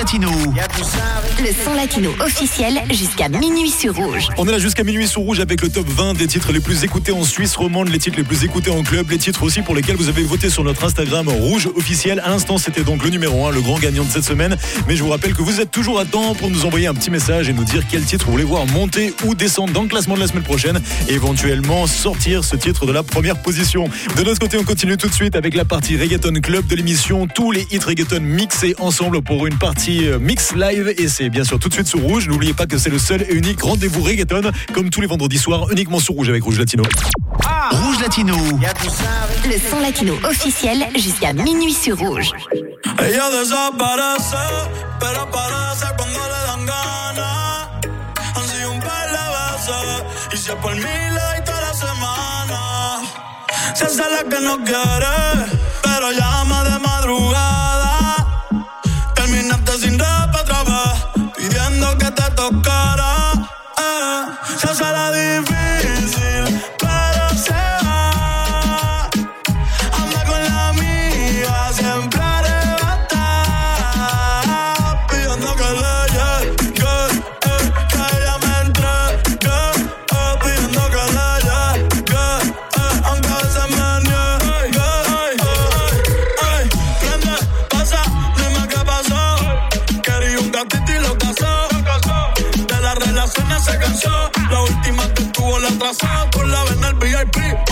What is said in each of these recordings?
Latino. Le son latino officiel jusqu'à minuit sur Rouge. On est là jusqu'à minuit sur Rouge avec le top 20 des titres les plus écoutés en Suisse romande, les titres les plus écoutés en club, les titres aussi pour lesquels vous avez voté sur notre Instagram Rouge officiel. À l'instant, c'était donc le numéro 1, le grand gagnant de cette semaine. Mais je vous rappelle que vous êtes toujours à temps pour nous envoyer un petit message et nous dire quel titre vous voulez voir monter ou descendre dans le classement de la semaine prochaine et éventuellement sortir ce titre de la première position. De notre côté, on continue tout de suite avec la partie Reggaeton Club de l'émission. Tous les hits reggaeton mixés ensemble pour une partie euh, mix live et c'est bien sûr tout de suite sur Rouge. N'oubliez pas que c'est le seul et unique rendez-vous reggaeton comme tous les vendredis soirs uniquement sur Rouge avec Rouge Latino. Rouge Latino. Le son latino officiel jusqu'à minuit sur Rouge. Ella desaparece, pero aparece cuando le dan ganas. Han sido un par de veces, y si es por mí le doy toda la semana. Se hace la que no quiere, pero llama de madrugada. Te tocara. Eh, se hace la difícil, se cansó. La última que tuvo la atrasó. Por la vena el VIP.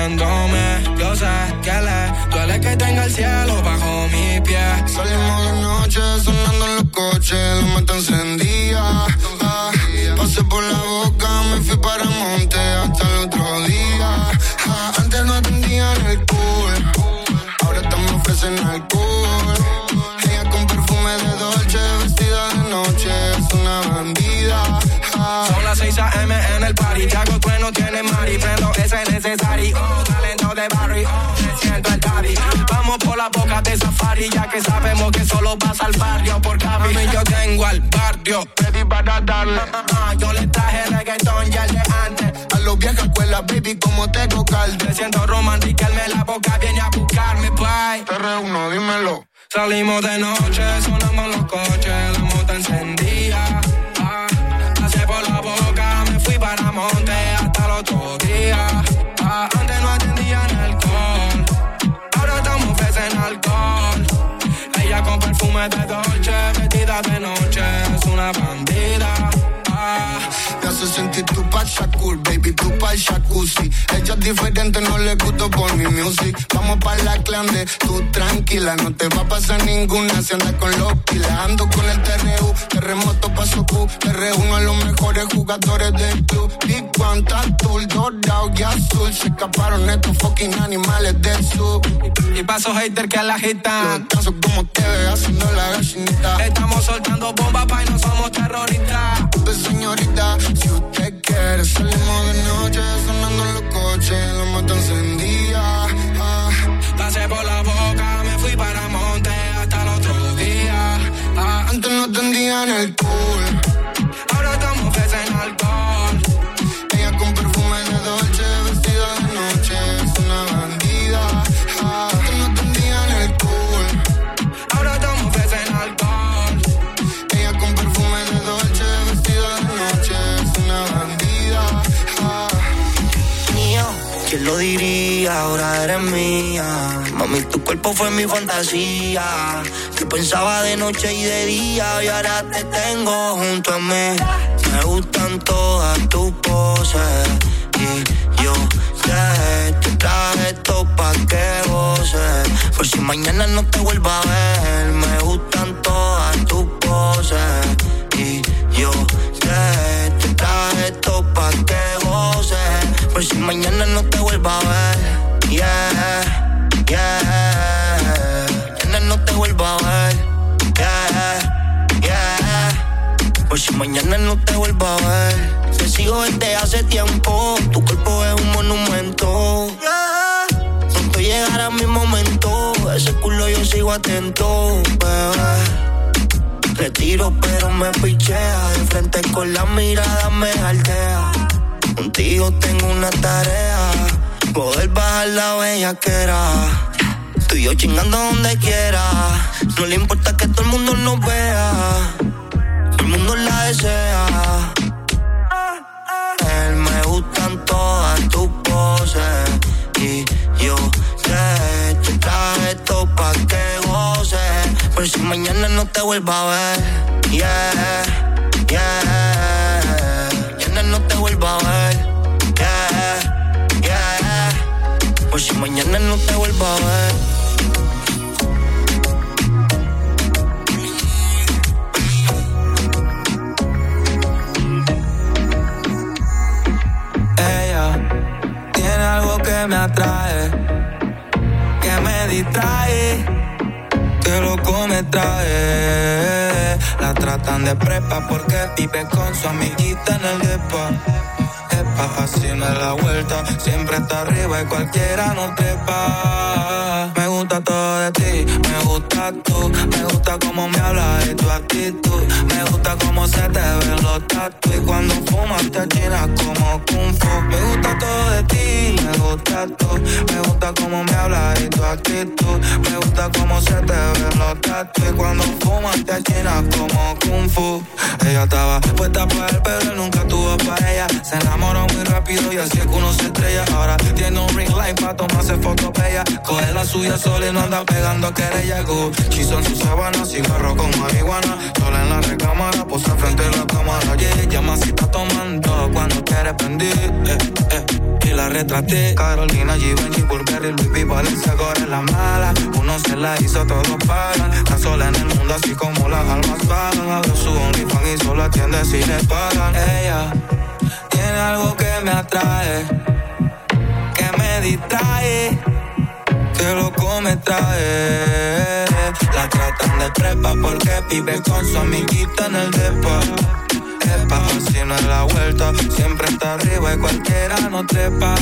Aturdiéndome. Yo sé que le duele que tenga el cielo bajo mi pie. Salimos de noche sonando en los coches, la mata encendía. Ah, pasé por la boca, me fui para monte hasta el otro día. Ah, antes no atendían el cool, ahora estamos ofrecen alcohol. Ella con perfume de Dolce, vestida de noche, es una bandida. Ah, Son las 6 a.m. en el party. Yago no tiene Ya que sabemos que solo pasa al barrio por Cavi. Mami, yo tengo al barrio. Ready para darle. Ah, yo le traje reggaetón ya el de antes. a los viejas escuelas, baby, como te calde. Me siento romántica, él me la boca viene a buscarme, bye. Te reúno, dímelo. Salimos de noche, sonamos los coches, la moto encendía. Ah, pasé por la boca, me fui para monte hasta el otro día. Perfume de Dolce, vestida de noche, es una pa' Shakur, baby, tu pa' jacuzzi. Ella es diferente, no le gusto por mi music. Vamos pa' la clande, tú tranquila, no te va a pasar ninguna si andas con los pilas. Ando con el TRU, terremoto paso Q. Te reúno a los mejores jugadores del club. Big One, Tatul, dorado y azul. Se escaparon estos fucking animales del sur. y paso hater que la agitan. Caso como te ve haciendo la gallinita. Estamos soltando bombas, pa' y no somos terroristas. Pues señorita, si usted quiere, salimos de noche sonando los coches, la moto encendida. Ah, Pasé por la boca, me fui para monte hasta el otro día. Ah, antes no tendían el cool, día, ahora eres mía. Mami, tu cuerpo fue mi fantasía. Que pensaba de noche y de día y ahora te tengo junto a mí. Me gustan todas tus poses y yo sé, te traje esto pa' que goces. Por si mañana no te vuelva a ver, me gustan todas tus poses y yo Por si mañana no te vuelva a ver, yeah, yeah. Mañana no te vuelva a ver, yeah, yeah. Por si mañana no te vuelva a ver. Te sigo desde hace tiempo. Tu cuerpo es un monumento. Yeah. Pronto llegará mi momento. Ese culo yo sigo atento, bebé. Retiro, pero me pichea. De frente con la mirada me altea. Contigo tengo una tarea. Poder bajar la bellaquera. Tú y yo chingando donde quiera. No le importa que todo el mundo nos vea. Todo el mundo la desea. Él me gustan todas tus poses. Y yo sé, te traje esto pa' que goces. Por si mañana no te vuelva a ver. Yeah, yeah. Si mañana no te vuelva a ver. Ella tiene algo que me atrae, que me distrae, que loco me trae. La tratan de prepa porque vive con su amiguita en el depa. Da la vuelta, siempre está arriba y cualquiera no trepa. Me gusta todo de ti, me gusta tú, me gusta cómo me hablas y tu actitud. Me gusta cómo se te ven los tatu y cuando fumas te achinas como kung fu. Me gusta todo de ti, gusta me gusta cómo me hablas y tu actitud. Me gusta cómo se te ven los tatu y cuando fumas te achinas como kung fu. Ella estaba puesta para él, pero él nunca tuvo para ella. Se enamoró muy rápido y así es que uno se estrella. Ahora tiene un ring light para tomarse fotos bella. Coge la suya sola y no anda pegando que ella Chizo en su sábana, cigarro con marihuana. Sola en la recámara, posa frente a la cámara. Yeah, llama si está tomando cuando quiere prender. Eh, eh. Y la retraté. Carolina, Givenchy, Burberry, Louis V, Valencia, ahora la mala. Uno se la hizo, todos pagan. Está sola en el mundo, así como las almas pagan. Abre su OnlyFans y solo atiende si le pagan. Ella tiene algo que me atrae, que me distrae, que loco me trae. La tratan de prepa porque vive con su amiguita en el depa. Así no es la vuelta, siempre está arriba y cualquiera no trepa.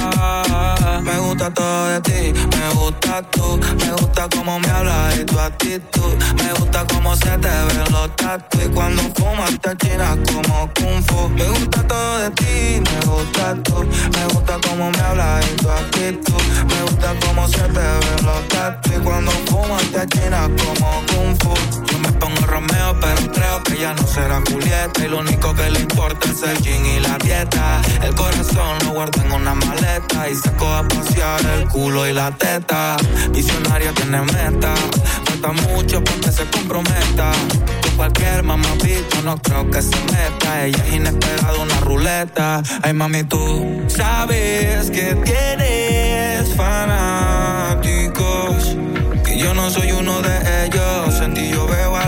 Me gusta todo de ti, me gusta tú, me gusta cómo me hablas y tu actitud. Me gusta cómo se te ven los tatu y cuando fumas te chinas como kung fu. Me gusta todo de ti, me gusta tú, me gusta cómo me hablas y tu actitud. Me gusta cómo se te ven los tatu y cuando fumas te chinas como kung fu. Yo me pongo Romeo, pero creo que ya no será Julieta y lo único que le importa es el gin y la dieta. El corazón lo guardo en una maleta y saco a pasear el culo y la teta. Visionario tiene meta, falta mucho para que se comprometa. Con cualquier mamapito no creo que se meta. Ella es inesperada, una ruleta. Ay mami, tú sabes que tienes fanáticos. Que yo no soy uno de ellos. En ti yo veo algo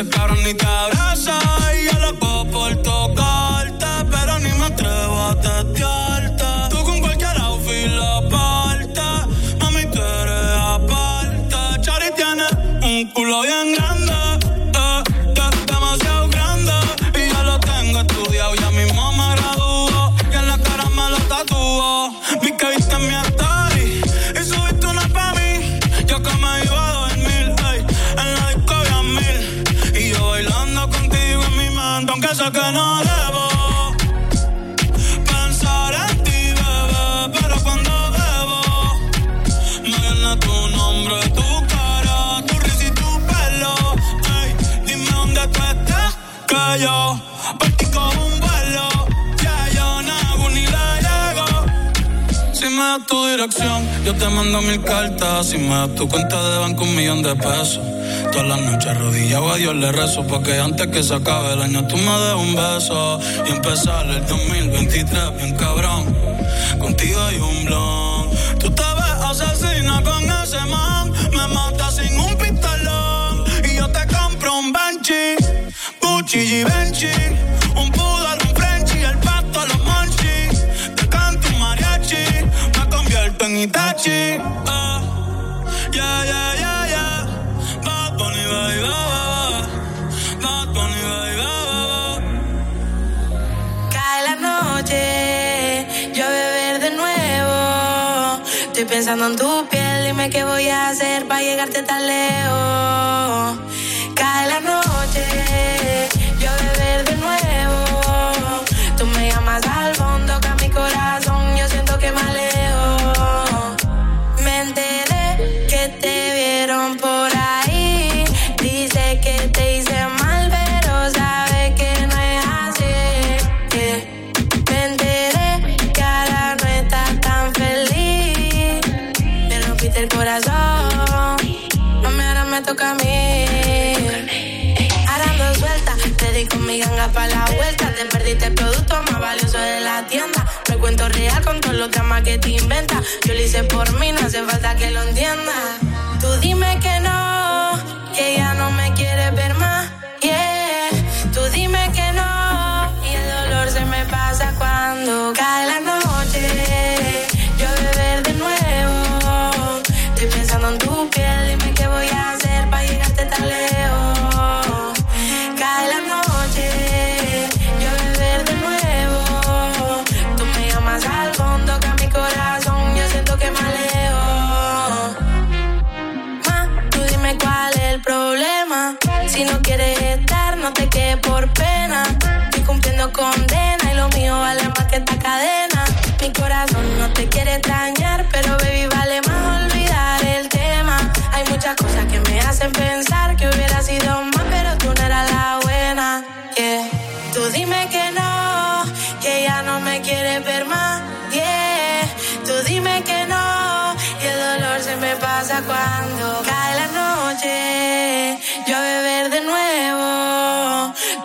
ese cabrón ni te abraza. Y yo loco por tocarte, pero ni me atrevo a testearte. Tú con cualquier outfit la parte, mami, tú eres aparte. Chari tiene un culo bien grande, eh, de- demasiado grande. Y yo lo tengo estudiado, ya mismo me gradúo. Y en la cara me lo tatúo. Vi que viste mi que no debo. Pensar en ti, bebé, pero cuando bebo me viene tu nombre, tu cara, tu risa y tu pelo. Ey, dime dónde tú estás, que yo partí con un vuelo. Ya yo no ni le llego. Si me das tu dirección, yo te mando mil cartas. Si me das tu cuenta de banco, un millón de pesos. Todas las noches arrodillado. A Dios le rezo Porque antes que se acabe el año tú me des un beso Y empezar el 2023 bien cabrón. Contigo hay un blon. Tú te ves asesina con ese man. Me matas sin un pistolón. Y yo te compro un Benchi Gucci y Benchi Un poodle, un Frenchie El pasto, los monchis Te canto un mariachi Me convierto en Itachi. Ah, yeah, yeah, yeah pensando en tu piel, dime qué voy a hacer para llegarte tan lejos. Los dramas que te inventas. Yo lo hice por mí, no hace falta que lo entiendas. Tú dime que no,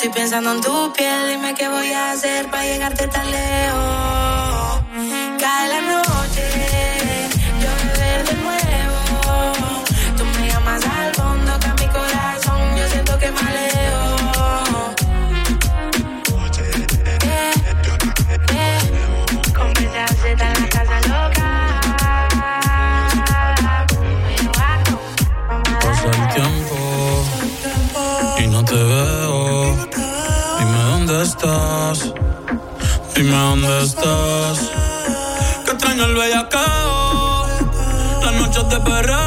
Estoy pensando en tu piel, dime qué voy a hacer para llegarte tan lejos. Dónde estás. Que extraño el bellacao. Las noches de perreo.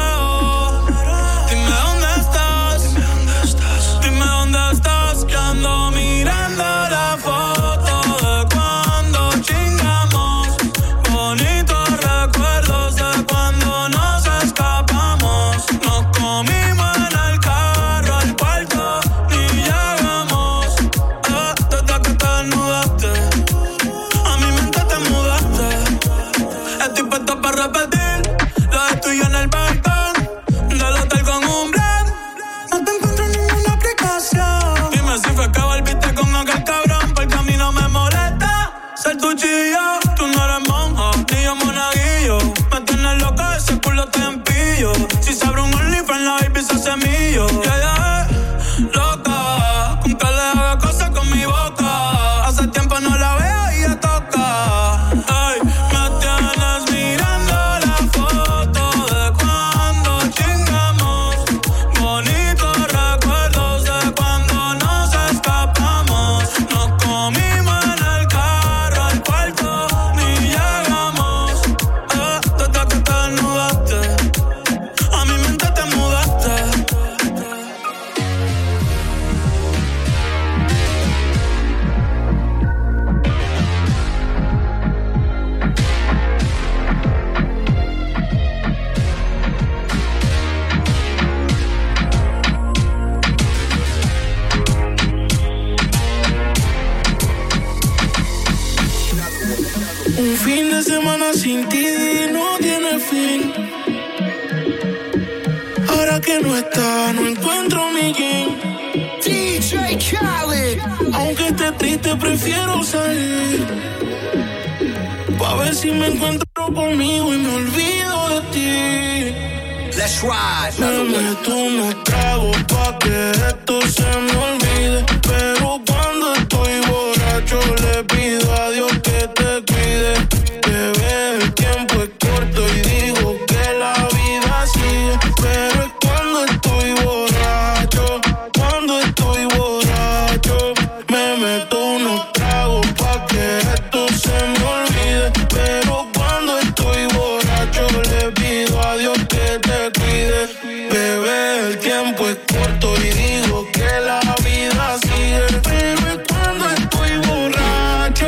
te cuide. Bebé, el tiempo es corto y digo que la vida sigue. Bebé, cuando estoy borracho,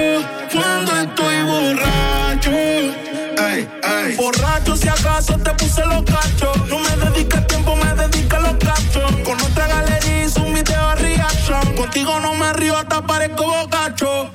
cuando estoy borracho. Ay, ay. Borracho, si acaso te puse los cachos. No me dedicas tiempo, me dedicas los cachos. Con otra galería hice un video reaction. Contigo no me río, hasta parezco bocacho.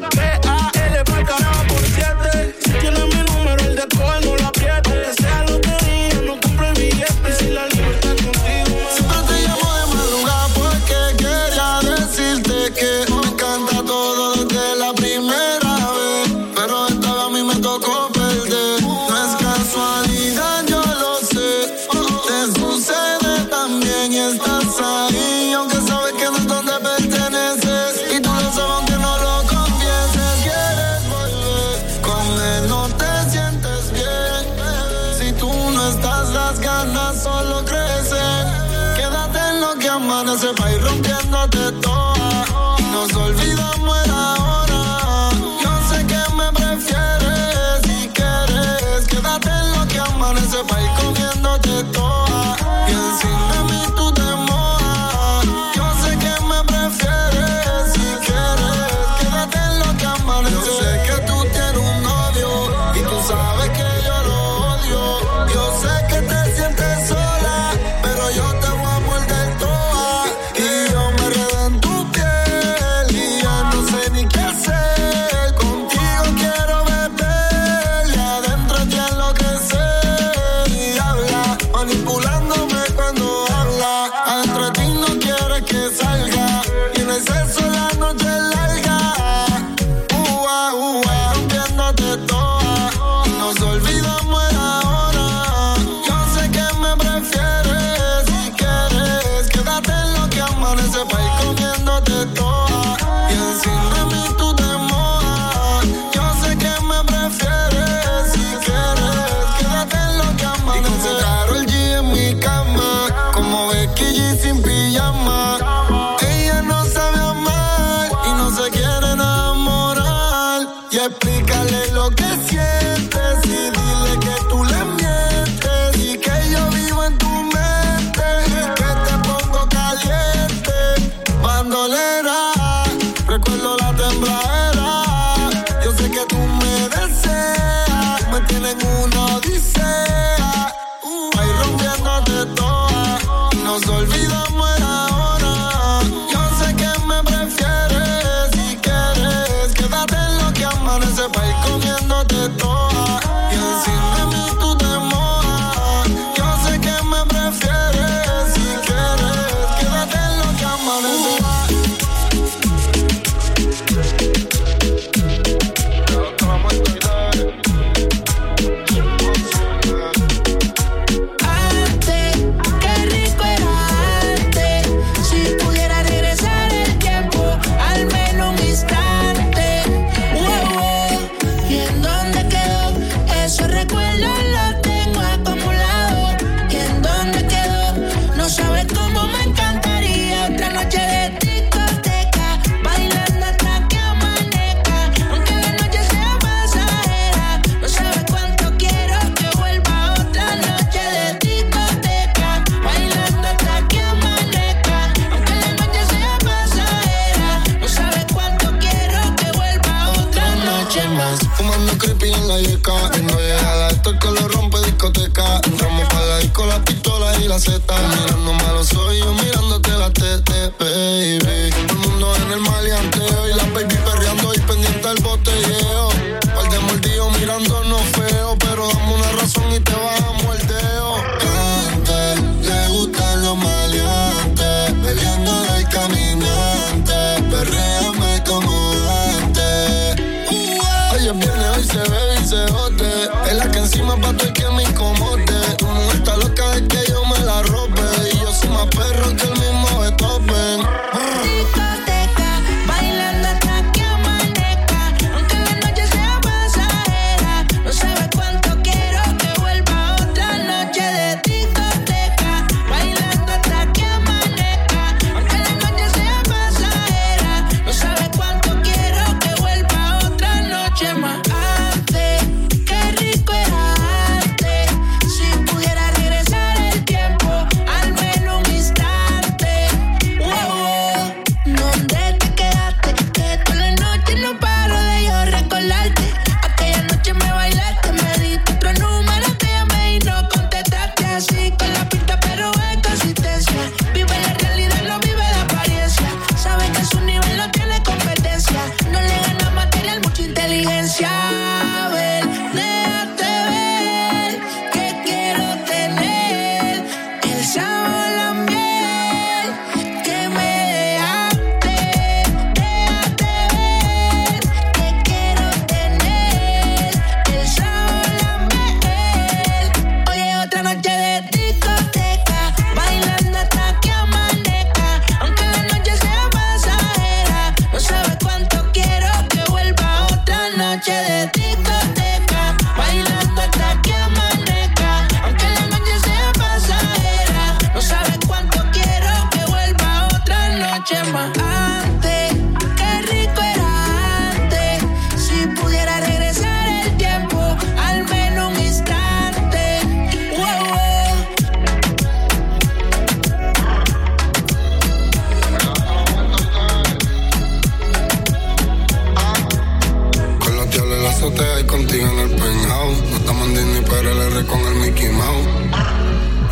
con el Mickey Mouse.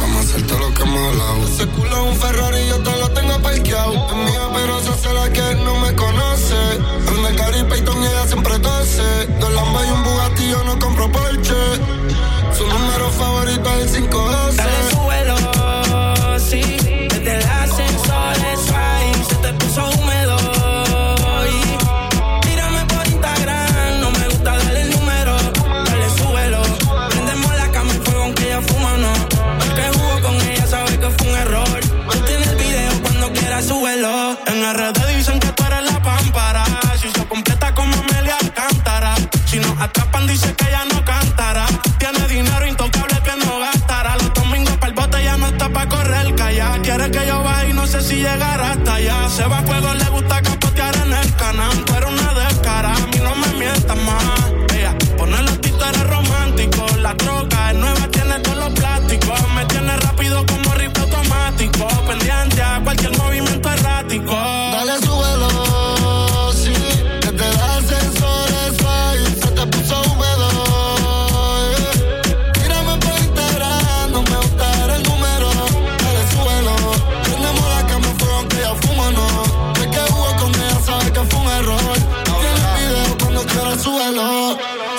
Vamos a hacerte lo que hemos hablado. Ese culo es un Ferrari y yo te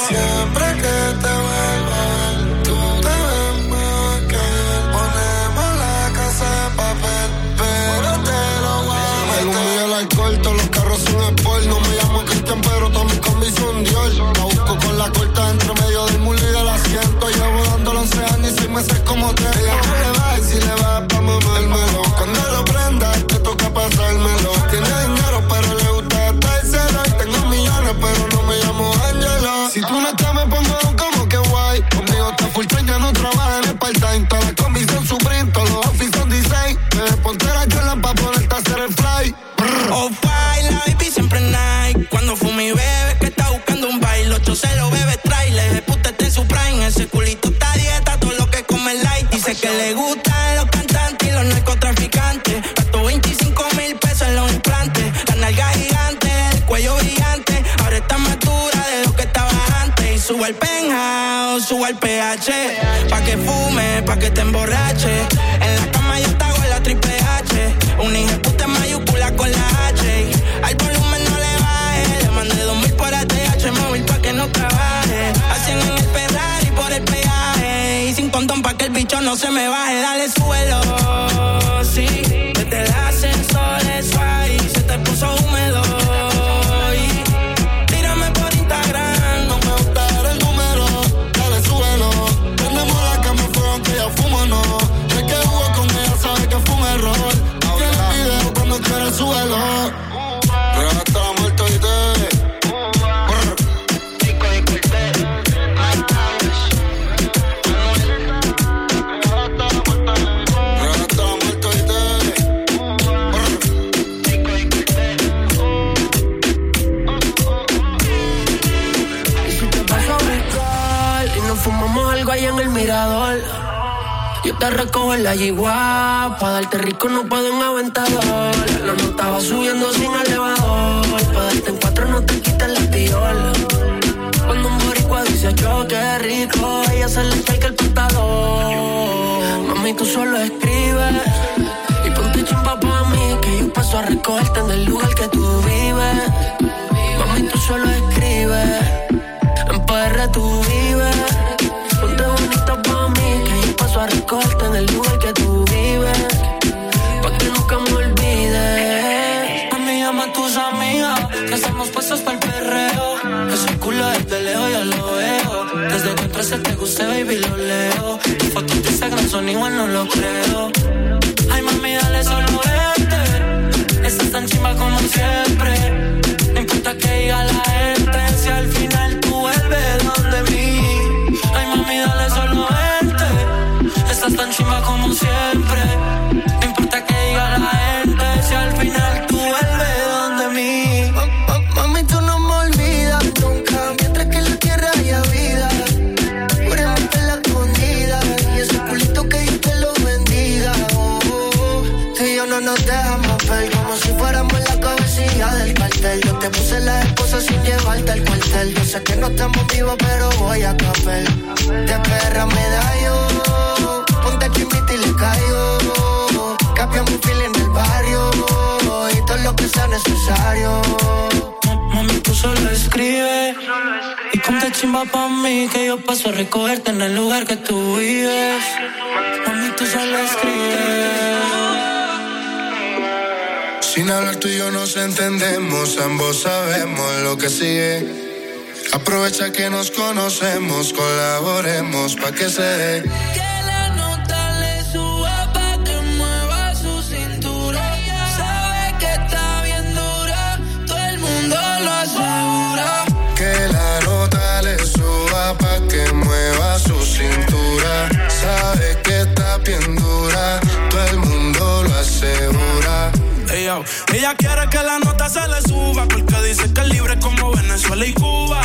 Siempre que te vuelva tú te ves más que. Ponemos la casa de papel, pero te lo voy a meter. Algún día el alcohol, los carros son sport. No me llamo Cristian, pero todos mis combis son Dior. La busco con la corta entre medio del muro del asiento. Llevo dando 11 años y 6 meses como tres. te. En la cama yo te hago la triple H. Un hija puta mayúscula con la H. Al volumen no le baje. Le mandé dos mil para TH móvil pa' que no trabaje. Hacen en el Ferrari por el peaje. Y sin condón pa' que el bicho no se me baje. Dale, recojo en la yigua, pa' darte rico no guste, baby, lo leo. Tus fotos de Instagram son igual, no lo creo. Ay, mami, dale solo verte. Estás tan chimba como siempre. No importa que diga la gente, si al final tú vuelves donde mí. Ay, mami, dale solo verte. Estás tan chimba como siempre. Yo sé que no estamos vivos, pero voy a capel. De perra me da yo, ponte chimbita y le caigo. Cambiamos un feel en el barrio, y todo lo que sea necesario. Mami, tú solo escribe Y ponte chimba pa' mí Que yo paso a recogerte en el lugar que tú vives Mami, tú solo escribes Sin hablar tú y yo nos entendemos, ambos sabemos lo que sigue. Aprovecha que nos conocemos, colaboremos pa' que se dé. Que la nota le suba pa' que mueva su cintura. Sabe que está bien dura, todo el mundo lo asegura. Que la nota le suba pa' que mueva su cintura. Sabe que está bien dura, todo el mundo lo asegura. Yo, Ella quiere que la nota se le suba porque dice que es libre como Venezuela y Cuba.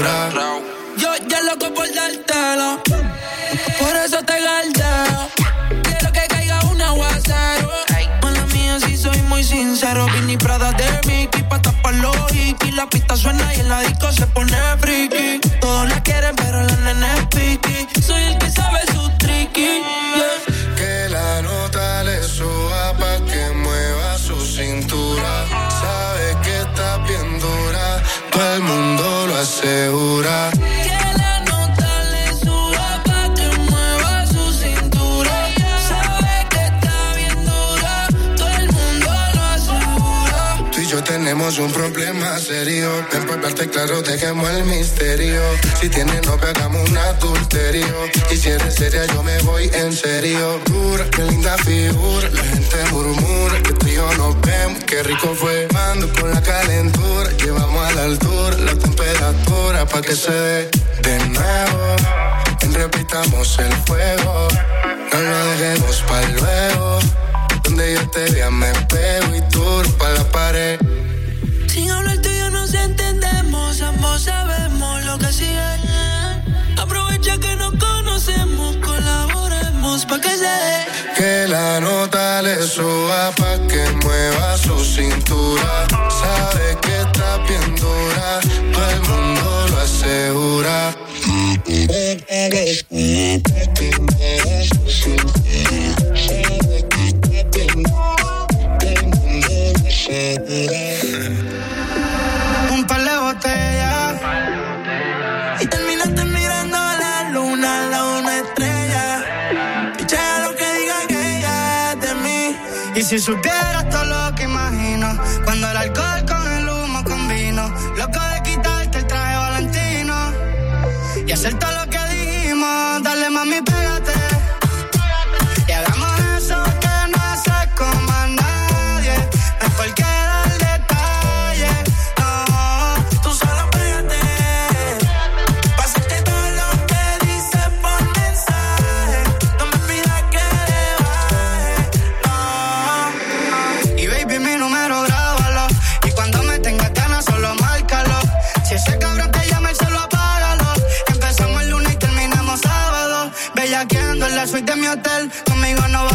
Yo ya loco por dártelo, por eso te galdeo. Quiero que caiga un aguacero. Mala mía, si soy muy sincero. Vini Prada de Mickey pa' los hickeys. La pista suena y en la disco se pone friki. Todos la quieren, yo tenemos un problema serio. Ven por verte claro, dejemos el misterio. Si tienes novia, hagamos un adulterio. Y si eres seria, yo me voy en serio. Dura, qué linda figura. La gente murmura que tú y yo nos vemos. Qué rico fue. Mando con la calentura. Pa' que se dé de nuevo. Repitamos el fuego. No lo dejemos para luego. Donde yo te vea me pego y tú pa' la pared. Sin hablar tú y yo nos entendemos, ambos sabemos lo que sigue. Aprovecha que nos conocemos, colaboremos pa' que se dé. Que la nota le suba pa' que mueva su cintura. Sabe Y Suite de mi hotel. Conmigo no vas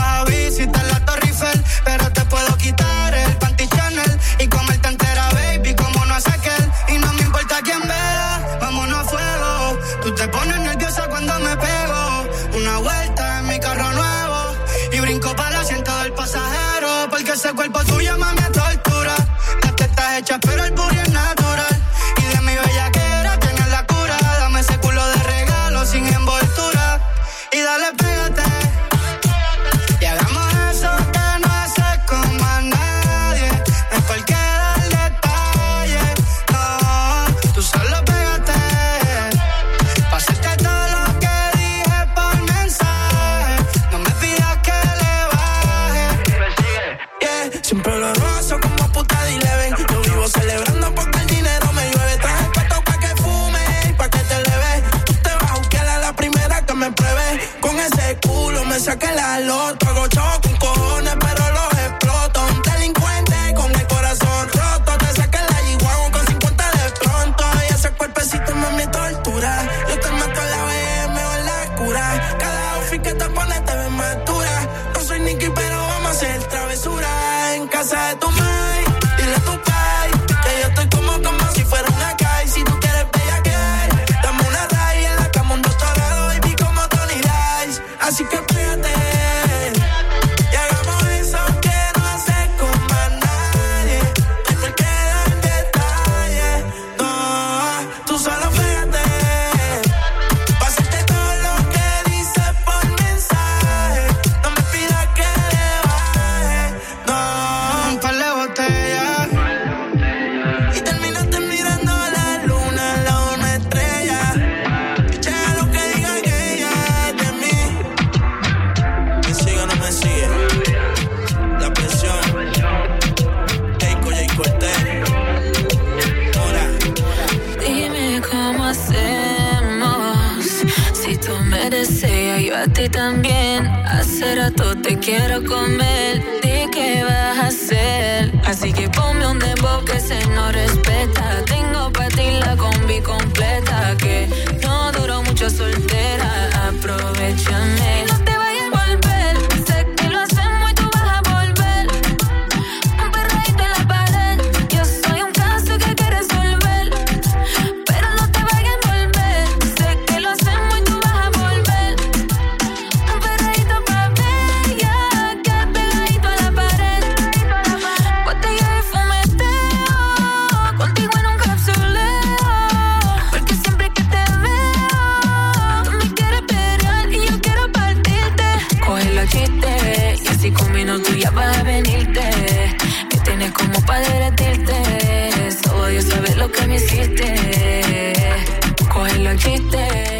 prevenirte. Que tienes como para derretirte. Solo Dios sabe lo que me hiciste. Coge lo chiste.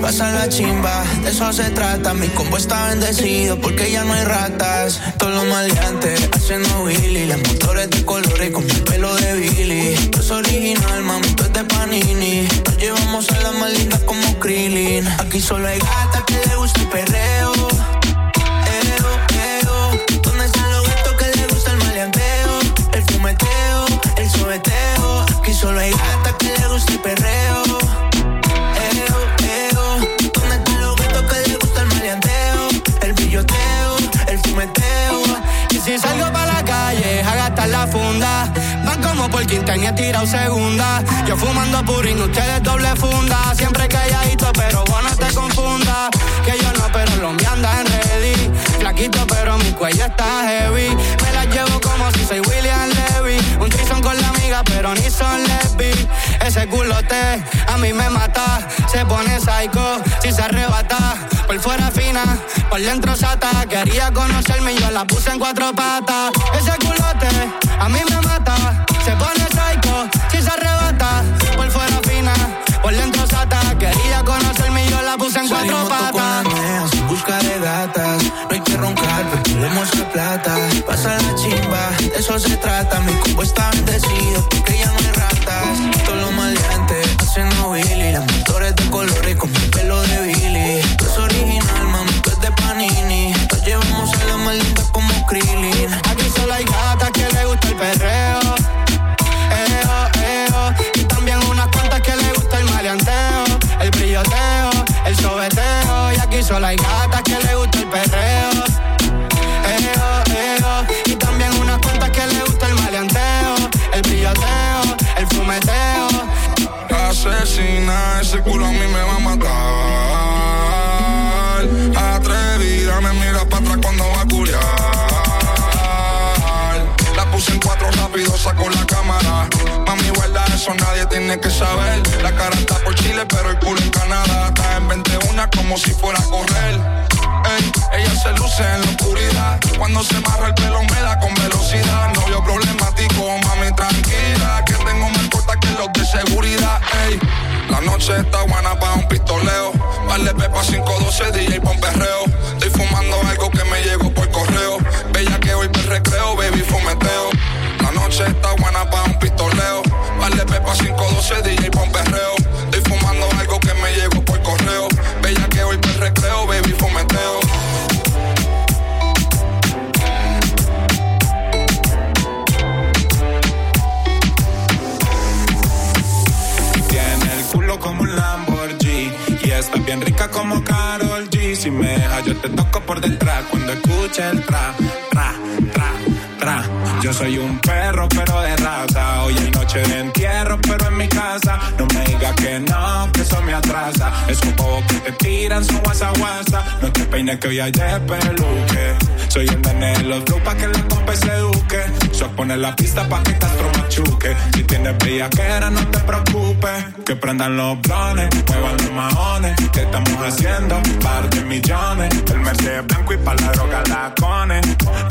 Pasa la chimba, de eso se trata. Mi combo está bendecido porque ya no hay ratas. Todos los maleantes haciendo Willy, las motores de colores con mi pelo de Billy. Esto es original, mami, esto es de Panini. Nos llevamos a más lindas como Krillin. Aquí solo hay gatas que le gusta el perreo. Eo, eo. ¿Dónde están los gatos que le gusta el maleanteo? El fumeteo, el sobeteo. Aquí solo hay gatas si salgo para la calle a gastar la funda, van como por y tirado segunda. Yo fumando purín, ustedes doble funda. Siempre calladito, pero vos no te confunda. Que yo no, pero lo me anda en ready. Flaquito, pero mi cuello está heavy. Me la llevo como si soy William Levy. Un trison con la amiga, pero ni son lesbi. Ese culote a mí me mata. Se pone psycho si se arrebata. Por fuera fina, por dentro sata. Quería conocerme y yo la puse en cuatro patas. Ese culote a mí me mata. Se pone psycho si se arrebata. Por fuera fina, por dentro sata. Quería conocerme y yo la puse en cuatro con patas. las neas en busca de gatas. No hay que roncar, porque la plata. Eso se trata. Mi combo está bendecido nadie tiene que saber. La cara está por Chile, pero el culo en Canadá. Está en 21 como si fuera a correr. Ey, ella se luce en la oscuridad. Cuando se barra el pelo me da con velocidad. Novio problemático, mami, tranquila. Que tengo más corta que los de seguridad. Ey, la noche está buena para un pistoleo. Vale pepa 512, DJ pon perreo. Estoy fumando algo que me llegó por correo. Bella que hoy me recreo, baby fumeteo. La noche está buena para pistoleo. Vale pepa 512, DJ pon perreo. Estoy fumando algo que me llegó por correo. Bella que hoy me recreo, baby fumeteo. Tiene el culo como un Lamborghini y está bien rica como Carol G. Si me deja, yo te toco por detrás cuando escuche el tra. Yo soy un perro, pero de raza. Hoy hay noche de entierro, pero en mi casa. No me digas que no, que eso me atrasa. Es un poco que te tiran su guasa guasa. No te peines que hoy hay de peluque. Soy el nene de los pa' que la compa se eduque. So pone la pista pa' que Castro machuque. Si tienes bellaquera, no te preocupes. Que prendan los blones, muevan los maones. ¿Qué estamos haciendo? Par de millones. El Mercedes blanco y pa' la droga la cone.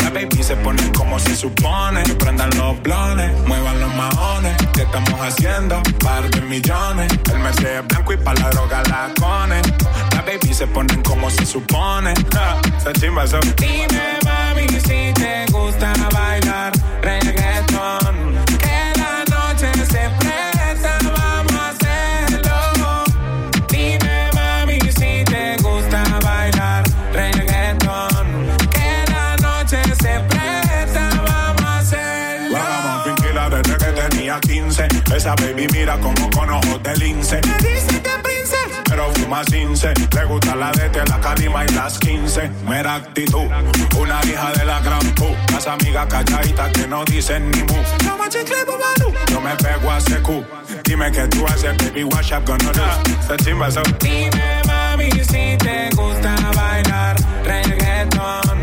La baby se pone como se supone. Que prendan los blones, muevan los maones. ¿Qué estamos haciendo? Par de millones. El Mercedes blanco y pa' la droga la cone. La baby se ponen como se supone. Ja, esa chimba son. Dime, mami, si te gusta bailar reggaeton. Que la noche se presta, vamos a hacerlo. Dime, mami, si te gusta bailar reggaeton. Que la noche se presta, vamos a hacerlo. La dama finquila desde que tenía 15. Esa baby mira como con ojos de lince. Dice fuma cince. Le gusta la de la carima y las 15. Mera actitud, una hija de la gran pu. Las amigas calladitas que no dicen ni mu. Yo me pego a secu. Dime que tú haces, baby, what's up gonna do? Chimba. Dime, mami, si te gusta bailar reggaeton.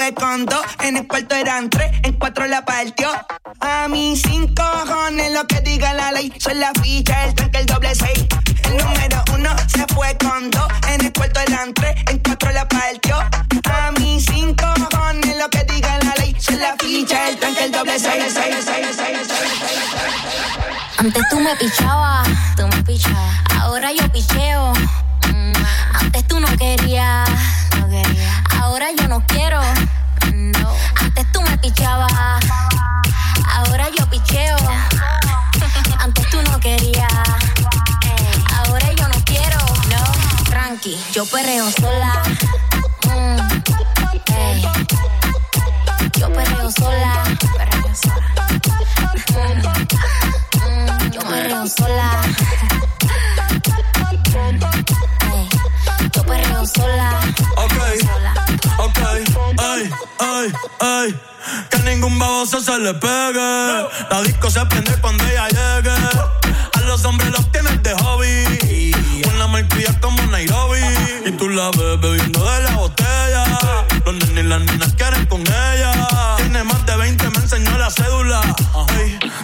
Fue con dos, en el cuarto eran tres, en cuatro la partió. A mis cinco cojones lo que diga la ley, son la ficha, el tanque, el doble seis. El número uno se fue con dos, en el cuarto eran tres, en cuatro la partió. A mis cinco cojones lo que diga la ley, son la ficha, el tanque, el doble seis. Antes tú me pichabas, tú me pichabas. Ahora yo picheo. Mm, Antes tú no querías, no quería. Ahora yo no quiero. No. Antes tú me pichabas. Ahora yo picheo. Antes tú no querías. Ahora yo no quiero. No. Tranqui, yo perreo sola. Mm, ey. Yo perreo sola. Perreo sola. Mm, yo perreo sola. Ey, Yo perreo sola. Ok, ok, ay, ay. Que ningún baboso se le pegue. La disco se prende cuando ella llegue. A los hombres los tienes de hobby. Una marquilla como Nairobi. Y tú la ves bebiendo de la botella. Los nenes y las nenas quieren con ella. Tiene más de 20, me enseñó la cédula.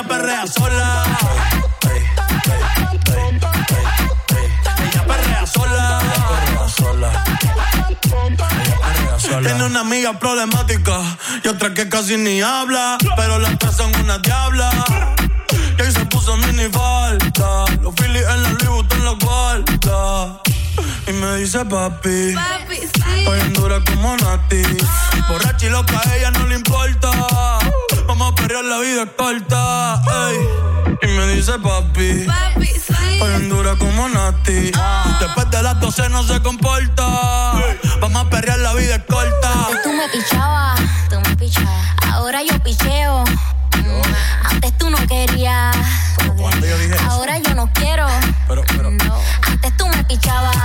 Ella perrea sola. Ey, ey, ey, ey, ey. Ella perrea sola. Perrea sola. Tiene una amiga problemática y otra que casi ni habla, pero las tres son una diabla. Y ahí se puso mini falta, los Phillies en la Louis Vuitton los guarda. Y me dice papi, hoy en dura como Nati. Borracha y loca, a ella no le importa. Vamos a perrear, la vida es corta. ey. Y me dice papi, hoy en dura como Nati. Después de las 12 no se comporta. Vamos a perrear, la vida es corta. Antes tú me pichabas, tú me pichabas. Ahora yo picheo. Mm, Antes tú no querías. Ahora yo no quiero. No. Antes tú me pichabas.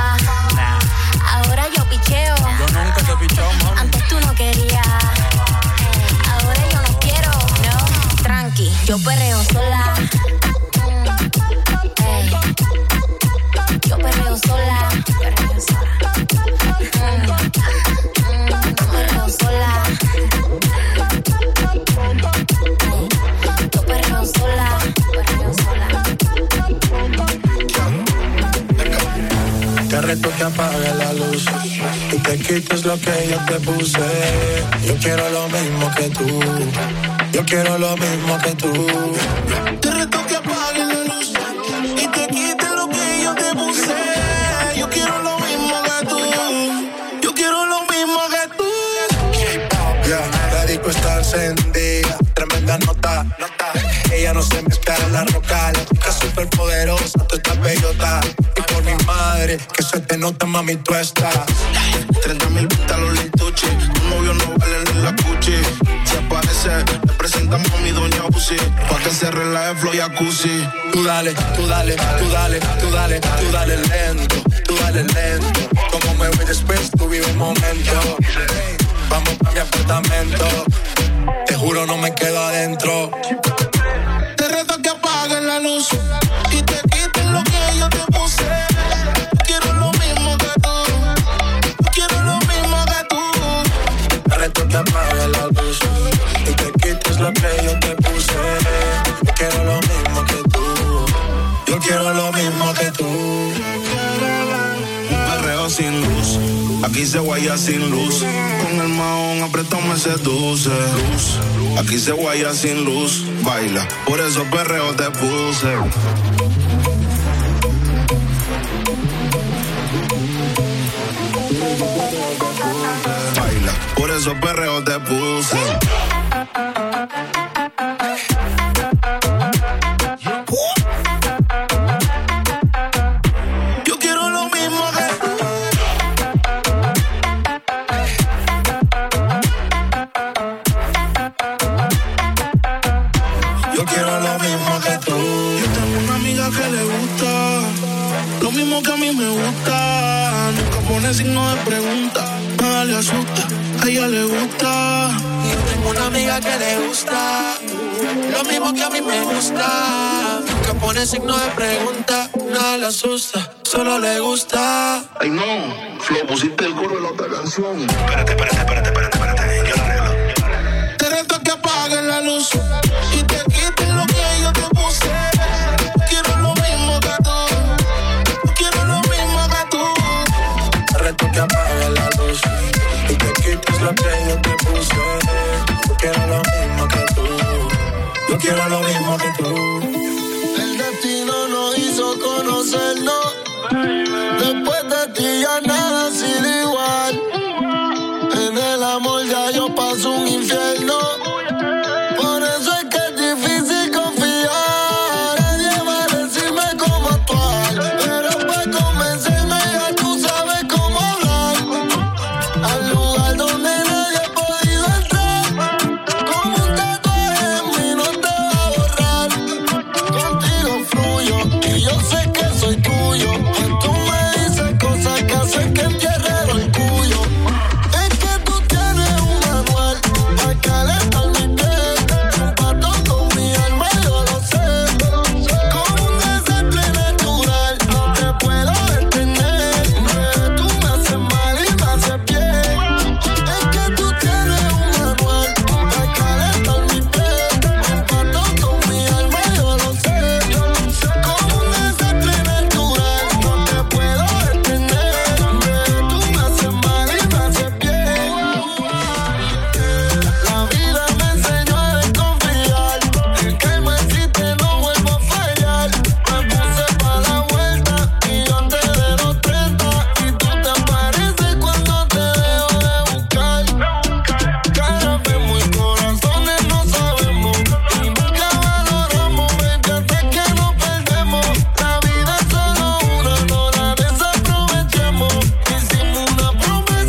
Ahora yo picheo. Que yo te puse. Yo quiero lo mismo que tú. Yo quiero lo mismo que tú. Te reto que apague la luz y te quites lo que yo te puse. Yo quiero lo mismo que tú. Yo quiero lo mismo que tú. Ya, la disco está encendida, tremenda nota. Ella no se mezcla en la roca, la toca súper poderosa, tú estás bellota. Y por mi madre, que se te nota, mami, tú estás. 30 mil pistas los lituchi. Tu novio no vale ni la cuchi. Se aparece, le presentamos a mi doña Uzi. Pa' que se relaje flow jacuzzi. Tú dale, tú dale, tú dale, tú dale, tú dale lento, tú dale lento. Como me voy después, tú vive un momento. Vamos pa' mi apartamento. Te juro, no me quedo adentro. Te reto que apaguen la luz y yo quiero lo mismo que tú. Yo quiero lo mismo que tú. Un perreo sin luz. Aquí se guaya sin luz. Con el maón apretado me seduce. Aquí se guaya sin luz. Baila. Por eso perreo te puse. Baila. Por eso perreo te puse. que a mí me gusta. Nunca pone signo de pregunta, nada le asusta, solo le gusta. Ay no, Flo, pusiste el coro en la otra canción. Espérate, espérate, espérate, espérate, espérate, yo la arreglo. Te reto que apaguen la luz. El destino nos hizo conocernos.